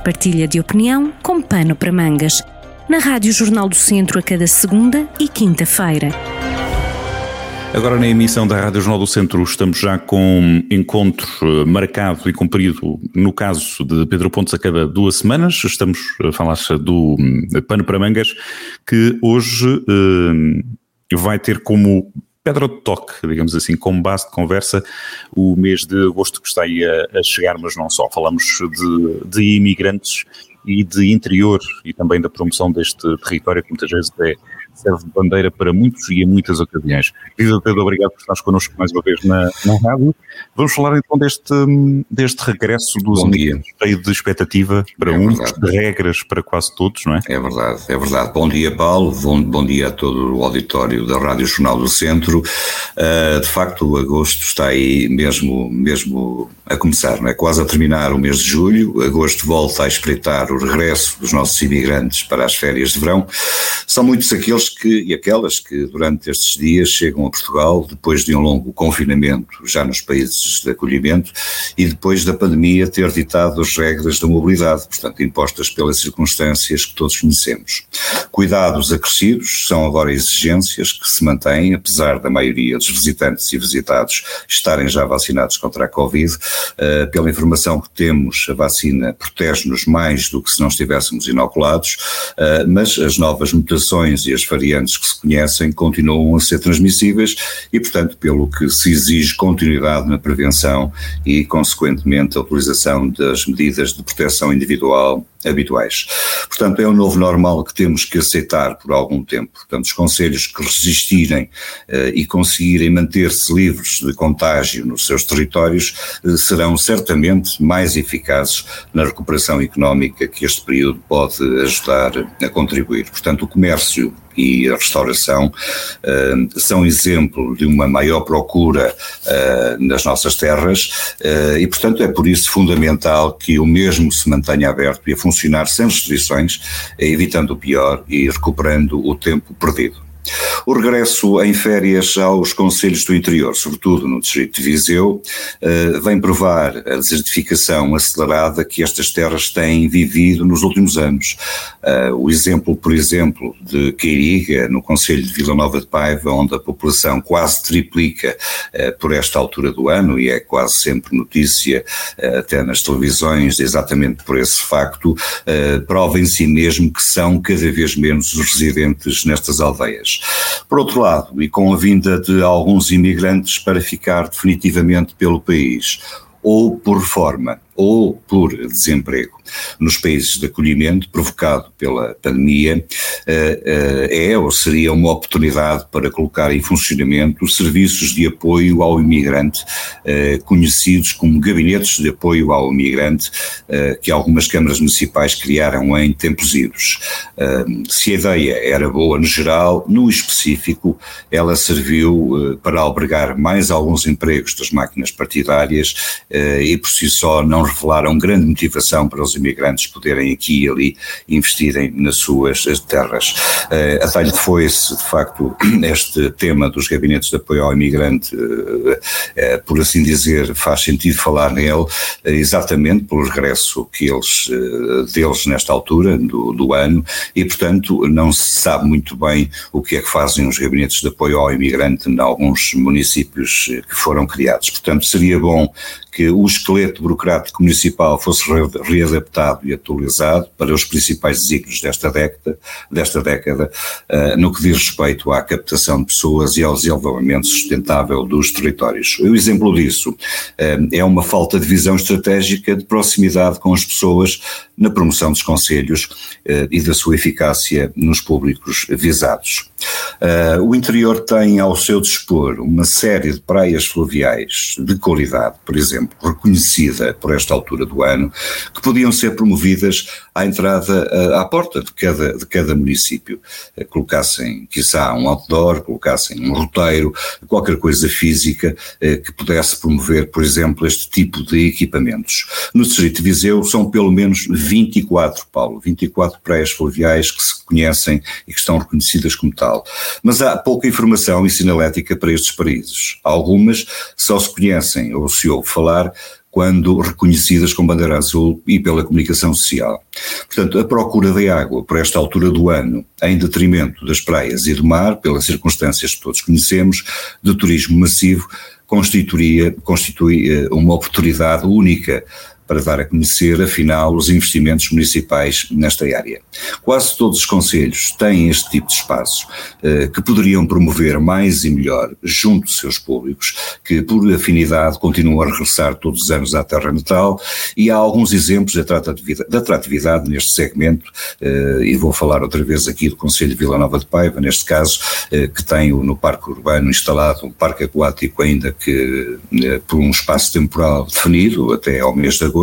Partilha de opinião com pano para mangas. Na Rádio Jornal do Centro a cada segunda e quinta-feira. Agora na emissão da Rádio Jornal do Centro estamos já com encontro eh, marcado e cumprido no caso de Pedro Pontes a cada duas semanas. Estamos a falar do hum, Pano para Mangas, que hoje eh, vai ter como pedra de toque, digamos assim, como base de conversa, o mês de agosto que está aí a, a chegar, mas não só. Falamos de, de imigrantes e de interior e também da promoção deste território que muitas vezes é serve de bandeira para muitos e em muitas ocasiões. Lisa Pedro, obrigado por estares connosco mais uma vez na, na rádio. Vamos falar então deste, deste regresso dos amigos, cheio de expectativa para é uns, de regras para quase todos, não é? É verdade, é verdade. Bom dia, Paulo, bom, bom dia a todo o auditório da Rádio Jornal do Centro. Uh, de facto, o agosto está aí mesmo, mesmo a começar, não é? quase a terminar o mês de julho. Agosto volta a espreitar o regresso dos nossos imigrantes para as férias de verão. São muitos aqueles que, e aquelas que durante estes dias chegam a Portugal depois de um longo confinamento já nos países de acolhimento e depois da pandemia ter ditado as regras da mobilidade, portanto impostas pelas circunstâncias que todos conhecemos. Cuidados acrescidos são agora exigências que se mantêm, apesar da maioria dos visitantes e visitados estarem já vacinados contra a Covid. Uh, pela informação que temos, a vacina protege-nos mais do que se não estivéssemos inoculados, uh, mas as novas mutações e as variantes que se conhecem continuam a ser transmissíveis e, portanto, pelo que se exige continuidade na prevenção e, consequentemente, a utilização das medidas de proteção individual habituais. Portanto, é o novo normal que temos que aceitar por algum tempo. Portanto, os conselhos que resistirem eh, e conseguirem manter-se livres de contágio nos seus territórios eh, serão certamente mais eficazes na recuperação económica que este período pode ajudar a contribuir. Portanto, o comércio e a restauração uh, são exemplo de uma maior procura uh, nas nossas terras uh, e, portanto, é por isso fundamental que o mesmo se mantenha aberto e a funcionar sem restrições, evitando o pior e recuperando o tempo perdido. O regresso em férias aos conselhos do interior, sobretudo no distrito de Viseu, eh, vem provar a desertificação acelerada que estas terras têm vivido nos últimos anos. Eh, o exemplo, por exemplo, de Queiriga, no conselho de Vila Nova de Paiva, onde a população quase triplica eh, por esta altura do ano e é quase sempre notícia até nas televisões exatamente por esse facto, prova em si mesmo que são cada vez menos os residentes nestas aldeias. Por outro lado, e com a vinda de alguns imigrantes para ficar definitivamente pelo país, ou por reforma, ou por desemprego nos países de acolhimento provocado pela pandemia eh, eh, é ou seria uma oportunidade para colocar em funcionamento serviços de apoio ao imigrante, eh, conhecidos como gabinetes de apoio ao imigrante, que algumas câmaras municipais criaram em tempos idos. Se a ideia era boa no geral, no específico, ela serviu para albergar mais alguns empregos das máquinas partidárias e por si só não revelaram grande motivação para os imigrantes poderem aqui e ali investirem nas suas terras. Uh, a talho foi-se, de facto, este tema dos gabinetes de apoio ao imigrante, uh, uh, por assim dizer, faz sentido falar nele, exatamente pelo regresso que eles, deles nesta altura do, do ano, e portanto não se sabe muito bem o que é que fazem os gabinetes de apoio ao imigrante em alguns municípios que foram criados. Portanto, seria bom que o esqueleto burocrático municipal fosse readaptado e atualizado para os principais desígnios desta década, desta década uh, no que diz respeito à captação de pessoas e ao desenvolvimento sustentável dos territórios. O exemplo disso uh, é uma falta de visão estratégica de proximidade com as pessoas na promoção dos conselhos uh, e da sua eficácia nos públicos visados. O interior tem ao seu dispor uma série de praias fluviais de qualidade, por exemplo, reconhecida por esta altura do ano, que podiam ser promovidas à entrada, eh, à porta de cada, de cada município. Eh, colocassem, quiçá, um outdoor, colocassem um roteiro, qualquer coisa física que pudesse promover, por exemplo, este tipo de equipamentos. No Distrito de Viseu são pelo menos 24, Paulo, 24 praias fluviais que se conhecem e que estão reconhecidas como tal. Mas há pouca informação e sinalética para estes países. Algumas só se conhecem ou se ouve falar quando reconhecidas com bandeira azul e pela comunicação social. Portanto, a procura de água por esta altura do ano, em detrimento das praias e do mar, pelas circunstâncias que todos conhecemos, do turismo massivo, constituiria, constitui eh, uma oportunidade única para dar a conhecer, afinal, os investimentos municipais nesta área. Quase todos os conselhos têm este tipo de espaços eh, que poderiam promover mais e melhor junto dos seus públicos, que por afinidade continuam a regressar todos os anos à terra natal, e há alguns exemplos de atratividade, de atratividade neste segmento, eh, e vou falar outra vez aqui do Conselho de Vila Nova de Paiva, neste caso, eh, que tem no Parque Urbano instalado um parque aquático, ainda que por um espaço temporal definido, até ao mês de agosto,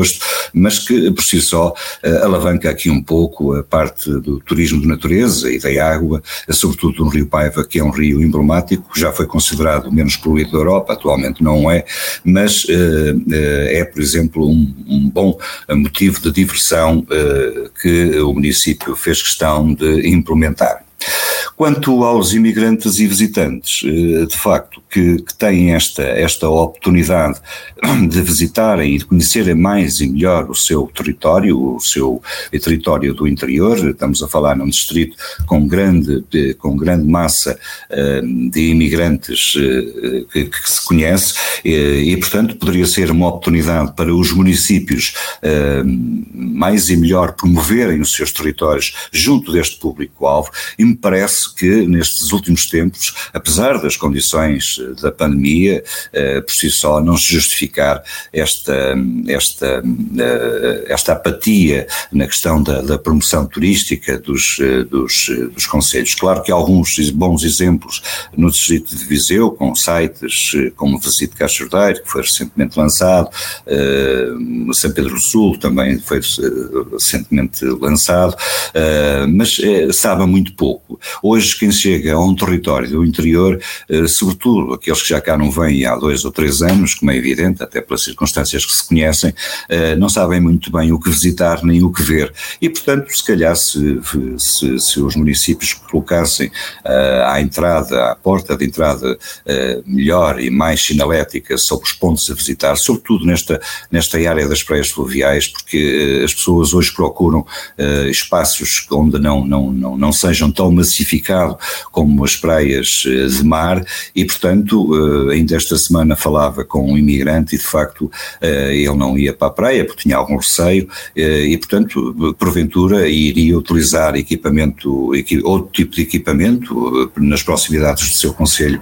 mas que por si só uh, alavanca aqui um pouco a parte do turismo de natureza e da água, sobretudo no Rio Paiva, que é um rio emblemático, que já foi considerado o menos poluído da Europa, atualmente não é, mas uh, é, por exemplo, um, um, bom motivo de diversão que o município fez questão de implementar. Quanto aos imigrantes e visitantes, eh, de facto, que, que, têm esta, esta oportunidade de visitarem e de conhecerem mais e melhor o seu território, o seu território do interior, estamos a falar num distrito com grande, com grande massa eh, de imigrantes eh, que, que se conhece e, portanto, poderia ser uma oportunidade para os municípios mais e melhor promoverem os seus territórios junto deste público-alvo e me parece que nestes últimos tempos, apesar das condições eh, da pandemia, eh, por si só não se justificar esta, esta, eh, esta apatia na questão da, da promoção turística dos, dos, dos conselhos. Claro que há alguns bons exemplos no distrito de Viseu, com sites como o Visite Cachoeiro, que foi recentemente lançado, São Pedro do Sul também foi recentemente lançado, mas sabe muito pouco. Hoje, quem chega a um território do interior, eh, sobretudo aqueles que já cá não vêm há dois ou três anos, como é evidente, até pelas circunstâncias que se conhecem, eh, não sabem muito bem o que visitar nem o que ver. E, portanto, se calhar, se, se, se os municípios colocassem eh, à entrada, à porta de entrada melhor e mais sinalética sobre os pontos a visitar, sobretudo nesta, nesta área das praias fluviais, porque as pessoas hoje procuram espaços onde não, não, não, não sejam tão como as praias eh, de mar e, portanto, eh, ainda esta semana falava com um imigrante e, de facto, eh, ele não ia para a praia porque tinha algum receio e, portanto, porventura iria utilizar equipamento, outro tipo de equipamento nas proximidades do seu conselho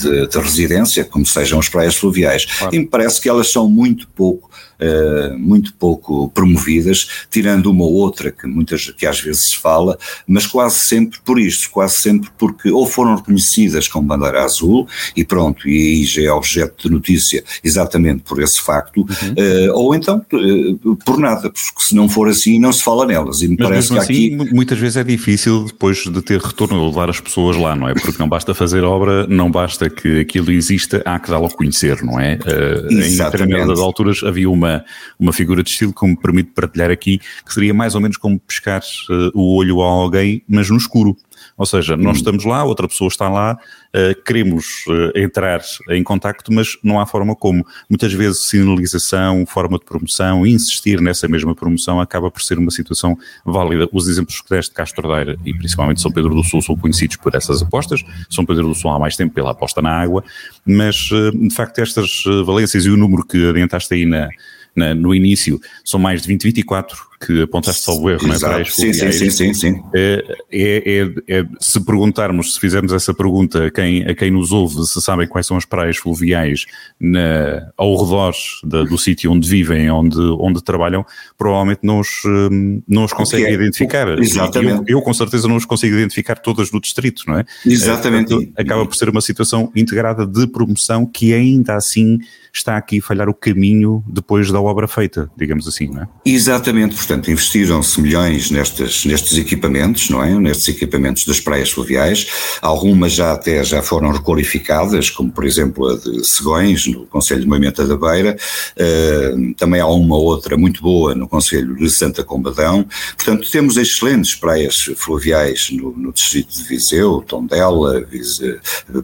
de, de residência, como sejam as praias fluviais. Claro. E me parece que elas são muito pouco uh, muito pouco promovidas, tirando uma ou outra que muitas que às vezes se fala, mas quase sempre por isto, quase sempre porque ou foram reconhecidas com bandeira azul e pronto, e aí já é objeto de notícia exatamente por esse facto, uhum. uh, ou então uh, por nada, porque se não for assim não se fala nelas. E me mas parece que assim, aqui... muitas vezes é difícil depois de ter retorno levar as pessoas lá, não é? Porque não basta fazer obra, não basta que aquilo exista, há que dá-lo a conhecer, não é? Uh, em determinadas alturas havia uma uma, uma figura de estilo que me permite partilhar aqui, que seria mais ou menos como pescar uh, o olho a alguém, mas no escuro. Ou seja, nós hum. estamos lá, outra pessoa está lá, uh, queremos uh, entrar em contacto, mas não há forma como. Muitas vezes sinalização, forma de promoção, insistir nessa mesma promoção acaba por ser uma situação válida. Os exemplos que deste Castro Daire e principalmente São Pedro do Sul são conhecidos por essas apostas. São Pedro do Sul há mais tempo pela aposta na água, mas uh, de facto estas valências e o número que adiantaste aí na, na, no início são mais de 20, 24 que apontaste ao erro, Exato. não é? Sim, sim, sim, sim, sim. É, é, é, é, se perguntarmos, se fizermos essa pergunta a quem, a quem nos ouve, se sabem quais são as praias fluviais na, ao redor da, do sítio onde vivem, onde, onde trabalham, provavelmente não os, hum, não os conseguem identificar. Exatamente. Eu, eu, com certeza não os consigo identificar todas do distrito, não é? Exatamente. Portanto, acaba por ser uma situação integrada de promoção que ainda assim está aqui a falhar o caminho depois da obra feita, digamos assim, não é? Exatamente, portanto, investiram-se milhões nestes, nestes equipamentos, não é? Nestes equipamentos das praias fluviais, algumas já até já foram requalificadas, como por exemplo a de Segões, no Conselho de Moimenta da Beira, uh, também há uma outra muito boa no Conselho de Santa Combadão, portanto temos excelentes praias fluviais no, no distrito de Viseu, Tondela,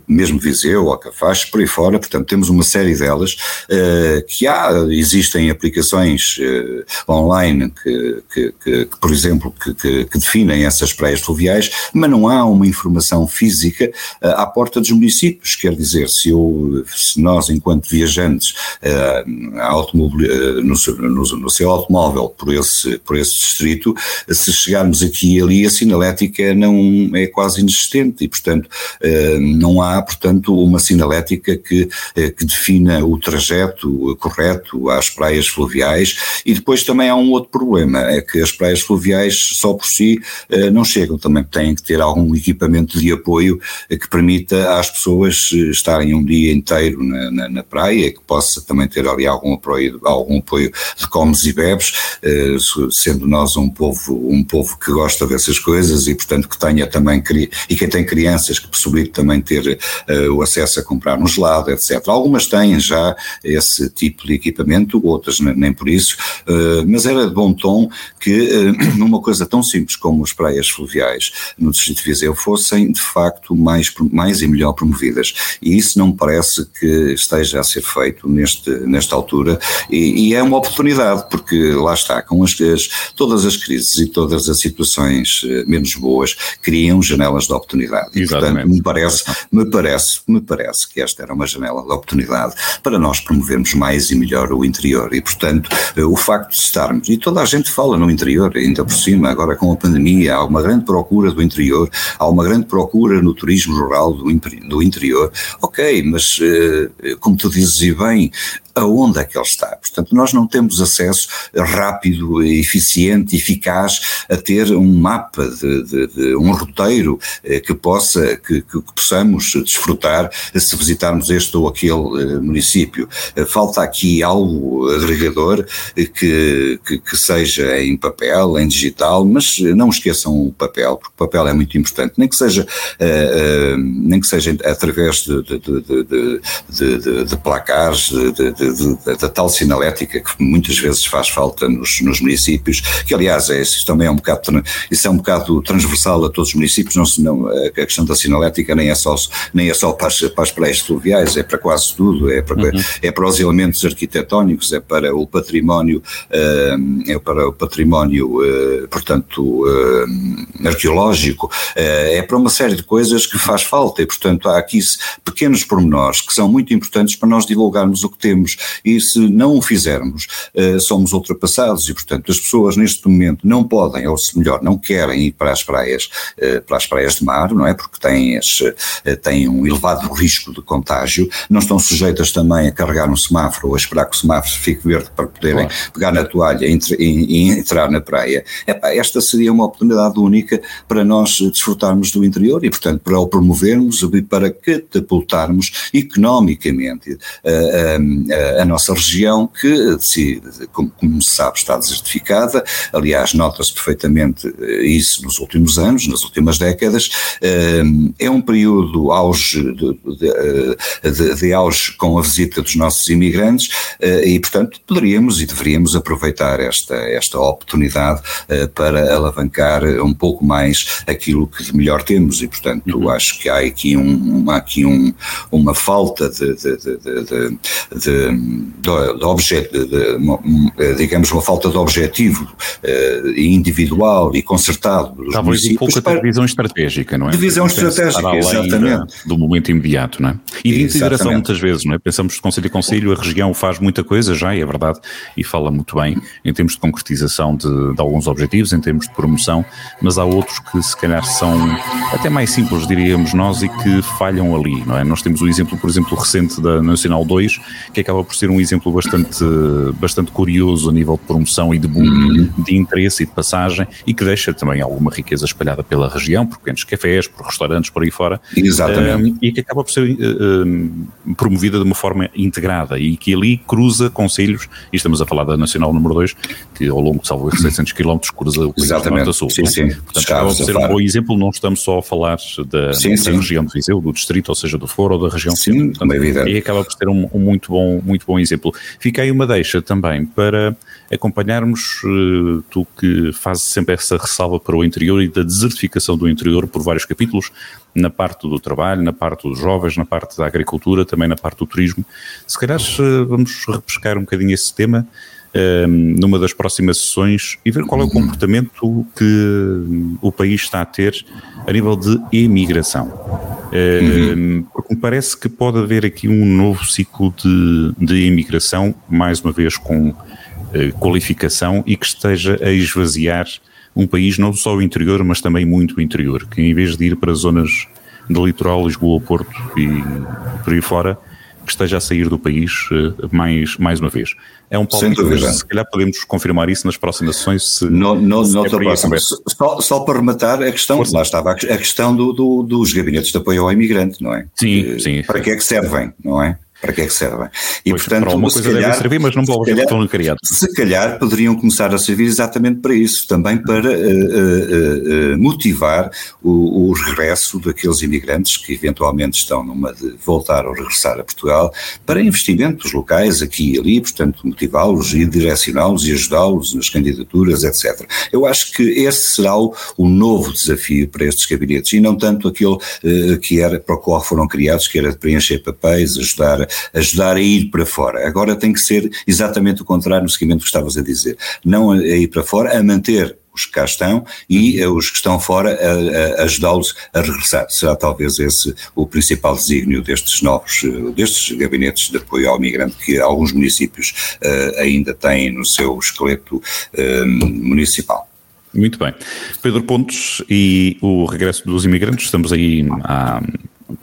mesmo Viseu, Alcafax, por aí fora, portanto temos uma série delas, uh, que há, existem aplicações uh, online que, que, que, que por exemplo, que, definem essas praias fluviais, mas não há uma informação física uh, à porta dos municípios, quer dizer, se, eu, se nós enquanto viajantes no, no, no, seu automóvel por esse, por esse distrito, se chegarmos aqui e ali a sinalética não é quase inexistente e portanto não há portanto uma sinalética que, que defina o trajeto correto às praias fluviais e depois também há um outro problema, é que as praias fluviais só por si eh, não chegam, também têm que ter algum equipamento de apoio eh, que permita às pessoas eh, estarem um dia inteiro na, na, na praia, que possa também ter ali algum apoio, algum apoio de comes e bebes, sendo nós um povo, um povo que gosta dessas coisas e portanto que tenha também, e quem tem crianças que possibilite também ter o acesso a comprar um gelado, etc. Algumas têm já esse tipo de equipamento, outras nem por isso, eh, mas era de bom tom que eh, numa coisa tão simples como as praias fluviais no Distrito de Viseu fossem de facto mais, mais e melhor promovidas. E isso não me parece que esteja a ser feito neste, nesta altura e, e é uma oportunidade, porque lá está, com as, as, todas as crises e todas as situações eh, menos boas criam janelas de oportunidade. E, portanto, me parece, me parece, me parece que esta era uma janela de oportunidade para nós promovermos mais e melhor o interior. E, portanto, eh, o facto de estarmos, e toda a gente fala no interior, ainda por cima, agora com a pandemia, há uma grande procura do interior, há uma grande procura no turismo rural do, do interior. Ok, mas, eh, como tu dizes e bem, aonde é que ele está. Portanto, nós não temos acesso rápido, eficiente, eficaz a ter um mapa de, de, de um roteiro eh, que possa, que, que, possamos desfrutar se visitarmos este ou aquele eh, município. Eh, falta aqui algo agregador que, que, que, seja em papel, em digital, mas não esqueçam o papel, porque o papel é muito importante, nem que seja, nem que seja através de, de, de placares, de, da tal sinalética que muitas vezes faz falta nos, nos municípios, que aliás é, isso também é um bocado, isso é um bocado transversal a todos os municípios, não, não a questão da sinalética nem é só, nem é só para as, para as praias fluviais, é para quase tudo, é para, uhum. é para os elementos arquitetónicos, é para o património, uh, é para o património, uh, portanto, uh, arqueológico, é para uma série de coisas que faz falta e, portanto, há aqui pequenos pormenores que são muito importantes para nós divulgarmos o que temos e se não o fizermos, uh, somos ultrapassados e, portanto, as pessoas neste momento não podem, ou se melhor, não querem ir para as praias, uh, para as praias de mar, não é? Porque têm, esse, uh, têm um elevado risco de contágio, não estão sujeitas também a carregar um semáforo ou a esperar que o semáforo fique verde para poderem claro. pegar na toalha e, e, entrar na praia. Epá, esta seria uma oportunidade única para nós desfrutarmos do interior e, portanto, para o promovermos e para catapultarmos economicamente a nossa região, que, como, como se sabe, está desertificada. Aliás, nota-se perfeitamente eh, isso nos últimos anos, nas últimas décadas. Eh, é um período auge de, de, de, de auge com a visita dos nossos imigrantes eh, e, portanto, poderíamos e deveríamos aproveitar esta, esta oportunidade para alavancar um pouco mais aquilo que de melhor temos e, portanto, uhum. acho que há aqui, um, há aqui um, uma falta de, de, de, de, de, objeto, de, digamos, uma falta de objetivo uh, individual e concertado dos Talvez um pouco de visão estratégica, não é? De visão estratégica, exatamente. do momento imediato, não é? E de integração muitas vezes, não é? Pensamos que Conselho a Conselho, a região faz muita coisa já, e é verdade, e fala muito bem em termos de concretização de, de alguns objetivos, em termos de promoção, mas há outros que se calhar são até mais simples, diríamos nós, e que falham ali, não é? Nós temos o exemplo, por exemplo, recente da Nacional 2, que acaba por ser um exemplo bastante, bastante curioso a nível de promoção e de boom, uhum. de interesse e de passagem, e que deixa também alguma riqueza espalhada pela região, por pequenos cafés, por restaurantes, por aí fora. Exatamente. Um, e que acaba por ser um, promovida de uma forma integrada e que ali cruza conselhos, e estamos a falar da Nacional número 2, que ao longo de salvo 600 km cruza o país Exatamente. a sul. Sim, é? sim. Portanto, acaba por ser um bom exemplo, não estamos só a falar da, sim, da região de Viseu, do distrito, ou seja, do Foro ou da região sim, Portanto, e acaba por ser um, um, muito, bom, muito bom exemplo. Fica aí uma deixa também para acompanharmos, uh, tu que fazes sempre essa ressalva para o interior e da desertificação do interior por vários capítulos, na parte do trabalho, na parte dos jovens, na parte da agricultura, também na parte do turismo. Se calhar uh, vamos repescar um bocadinho esse tema uh, numa das próximas sessões e ver qual é o comportamento que o país está a ter a nível de emigração. Uhum. Porque me parece que pode haver aqui um novo ciclo de, de imigração, mais uma vez com eh, qualificação e que esteja a esvaziar um país, não só o interior, mas também muito o interior, que em vez de ir para zonas do litoral, Lisboa, Porto e por aí fora, que esteja a sair do país eh, mais, mais uma vez. É um mas se calhar podemos confirmar isso nas próximas sessões. Se, no, no, se é próxima. Só, só para rematar a questão, Força. lá estava a questão do, do, dos gabinetes de apoio ao imigrante, não é? Sim, sim. Para que é que servem, não é? Para que é que servem. E, pois, portanto, para uma coisa calhar, servir, mas não para calhar, estão criados. Se calhar poderiam começar a servir exatamente para isso, também para uh, uh, uh, motivar o, o, regresso daqueles imigrantes que eventualmente estão numa de voltar ou regressar a Portugal, para investimentos locais aqui e ali, portanto, motivá-los e direcioná-los e ajudá-los nas candidaturas, etc. Eu acho que esse será o, o novo desafio para estes gabinetes e não tanto aquele que era para o qual foram criados, que era de preencher papéis, ajudar ajudar a ir para fora. Agora tem que ser exatamente o contrário no seguimento que estavas a dizer. Não a ir para fora, a manter os que cá estão e eh, os que estão fora a, ajudá-los a regressar. Será talvez esse o principal desígnio destes novos, eh, destes gabinetes de apoio ao migrante que alguns municípios uh, ainda têm no seu esqueleto uh, municipal. Muito bem. Pedro Pontes e o regresso dos imigrantes, estamos aí há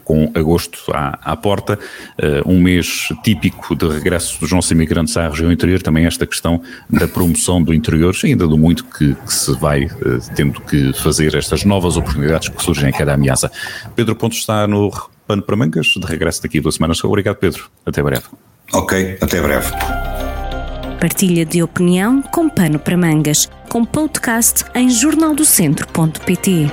com agosto à, à porta, uh, um mês típico de regresso dos nossos imigrantes à região interior, também esta questão da promoção do interior, ainda do muito que, que se vai uh, tendo que fazer estas novas oportunidades que surgem a cada ameaça. Pedro Pontos está no Pano para Mangas, de regresso daqui a duas semanas. Obrigado, Pedro. Até breve. Ok, até breve. Partilha de opinião com Pano para Mangas, com podcast em jornaldocentro.pt.